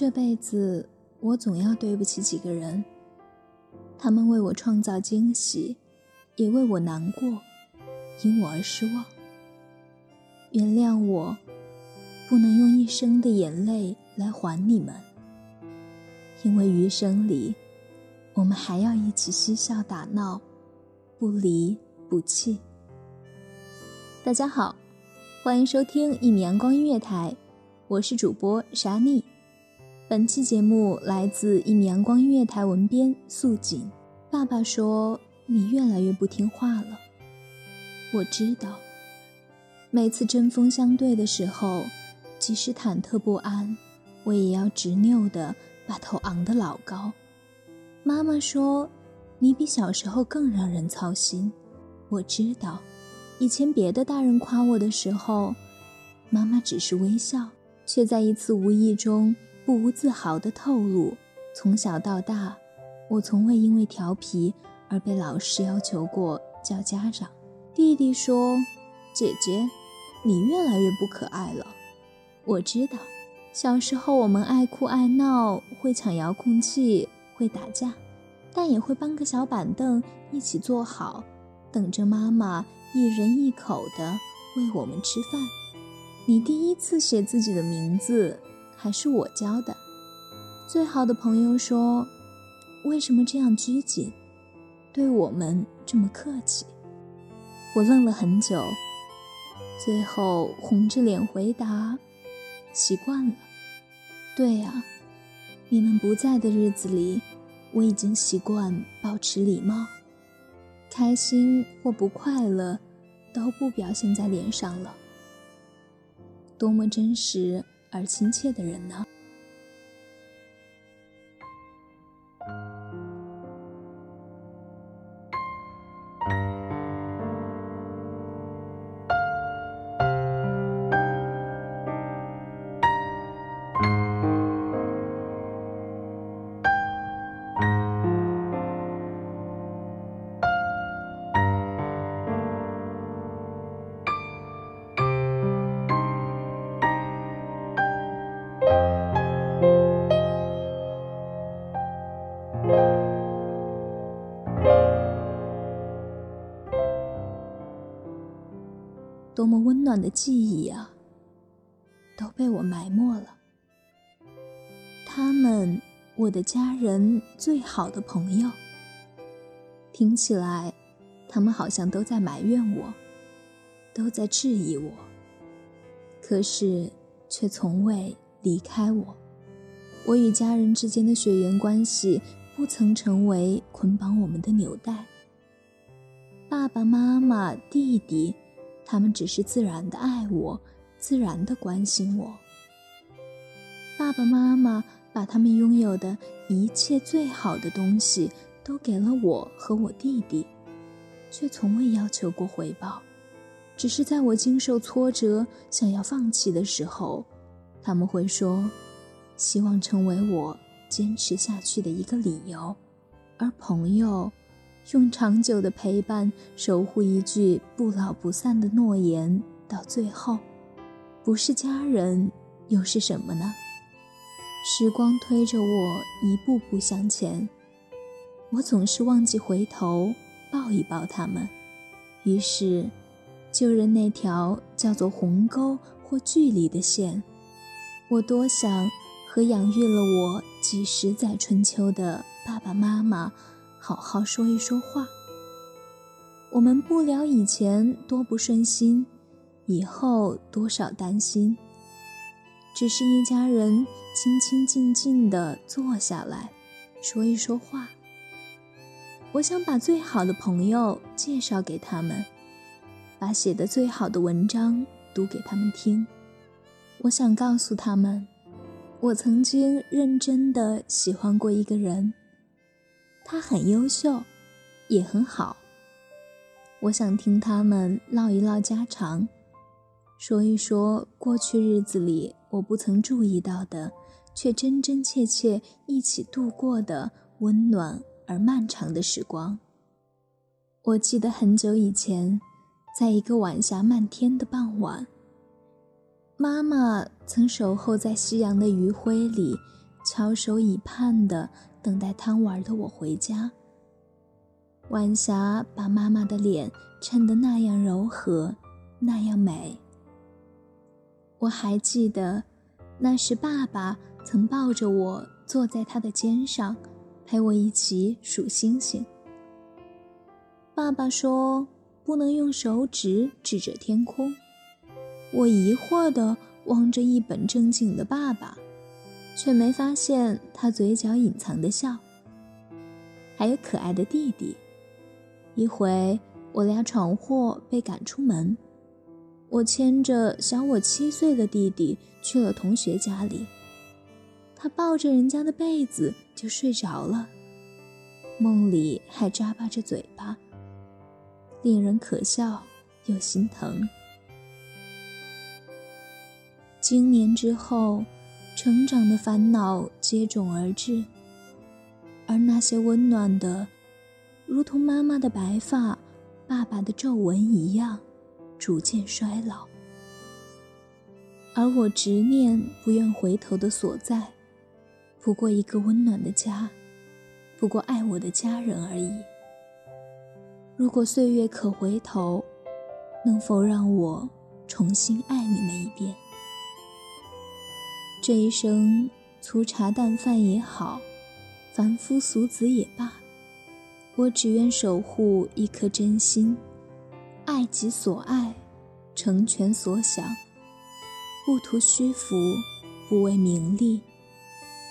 这辈子，我总要对不起几个人。他们为我创造惊喜，也为我难过，因我而失望。原谅我，不能用一生的眼泪来还你们。因为余生里，我们还要一起嬉笑打闹，不离不弃。大家好，欢迎收听一米阳光音乐台，我是主播沙妮。本期节目来自一米阳光音乐台文编素锦。爸爸说：“你越来越不听话了。”我知道。每次针锋相对的时候，即使忐忑不安，我也要执拗的把头昂得老高。妈妈说：“你比小时候更让人操心。”我知道。以前别的大人夸我的时候，妈妈只是微笑，却在一次无意中。不无自豪地透露，从小到大，我从未因为调皮而被老师要求过叫家长。弟弟说：“姐姐，你越来越不可爱了。”我知道，小时候我们爱哭爱闹，会抢遥控器，会打架，但也会搬个小板凳一起坐好，等着妈妈一人一口的喂我们吃饭。你第一次写自己的名字。还是我教的。最好的朋友说：“为什么这样拘谨，对我们这么客气？”我愣了很久，最后红着脸回答：“习惯了。”对呀，你们不在的日子里，我已经习惯保持礼貌，开心或不快乐都不表现在脸上了。多么真实！而亲切的人呢？多么温暖的记忆啊，都被我埋没了。他们，我的家人，最好的朋友。听起来，他们好像都在埋怨我，都在质疑我，可是却从未离开我。我与家人之间的血缘关系，不曾成为捆绑我们的纽带。爸爸妈妈、弟弟。他们只是自然的爱我，自然的关心我。爸爸妈妈把他们拥有的一切最好的东西都给了我和我弟弟，却从未要求过回报。只是在我经受挫折、想要放弃的时候，他们会说：“希望成为我坚持下去的一个理由。”而朋友。用长久的陪伴守护一句不老不散的诺言，到最后，不是家人又是什么呢？时光推着我一步步向前，我总是忘记回头抱一抱他们，于是，就任那条叫做鸿沟或距离的线。我多想和养育了我几十载春秋的爸爸妈妈。好好说一说话。我们不聊以前多不顺心，以后多少担心。只是一家人清清静静的坐下来，说一说话。我想把最好的朋友介绍给他们，把写的最好的文章读给他们听。我想告诉他们，我曾经认真的喜欢过一个人，他很优秀，也很好。我想听他们唠一唠家常，说一说过去日子里我不曾注意到的，却真真切切一起度过的温暖。而漫长的时光。我记得很久以前，在一个晚霞漫天的傍晚，妈妈曾守候在夕阳的余晖里，翘首以盼的等待贪玩的我回家。晚霞把妈妈的脸衬得那样柔和，那样美。我还记得，那时爸爸曾抱着我坐在他的肩上。陪我一起数星星。爸爸说不能用手指指着天空。我疑惑地望着一本正经的爸爸，却没发现他嘴角隐藏的笑。还有可爱的弟弟。一回我俩闯祸被赶出门，我牵着小我七岁的弟弟去了同学家里。他抱着人家的被子就睡着了，梦里还眨巴着嘴巴，令人可笑又心疼。经年之后，成长的烦恼接踵而至，而那些温暖的，如同妈妈的白发、爸爸的皱纹一样，逐渐衰老。而我执念不愿回头的所在。不过一个温暖的家，不过爱我的家人而已。如果岁月可回头，能否让我重新爱你们一遍？这一生粗茶淡饭也好，凡夫俗子也罢，我只愿守护一颗真心，爱己所爱，成全所想，不图虚浮，不为名利。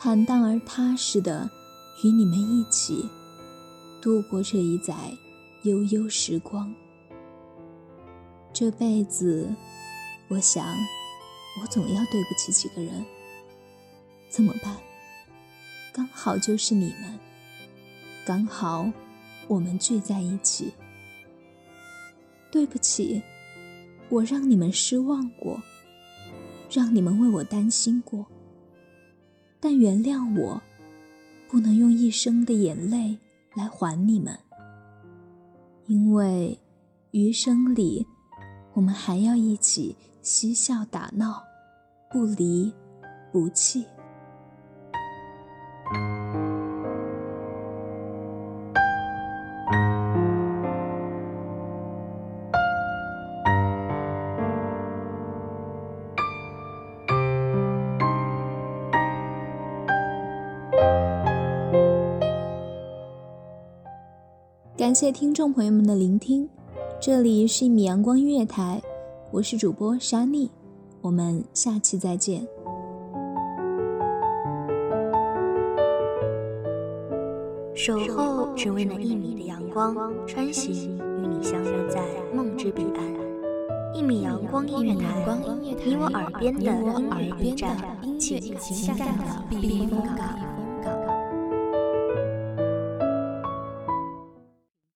坦荡而踏实的与你们一起度过这一载悠悠时光。这辈子，我想，我总要对不起几个人。怎么办？刚好就是你们，刚好我们聚在一起。对不起，我让你们失望过，让你们为我担心过。但原谅我，不能用一生的眼泪来还你们，因为余生里，我们还要一起嬉笑打闹，不离不弃。感谢听众朋友们的聆听，这里是一米阳光音乐台，我是主播莎妮，我们下期再见。守候只为那一米的阳光，穿行与你相约在梦之彼岸。一米阳光音乐台，你我耳边的音乐驿站，情感的避风港。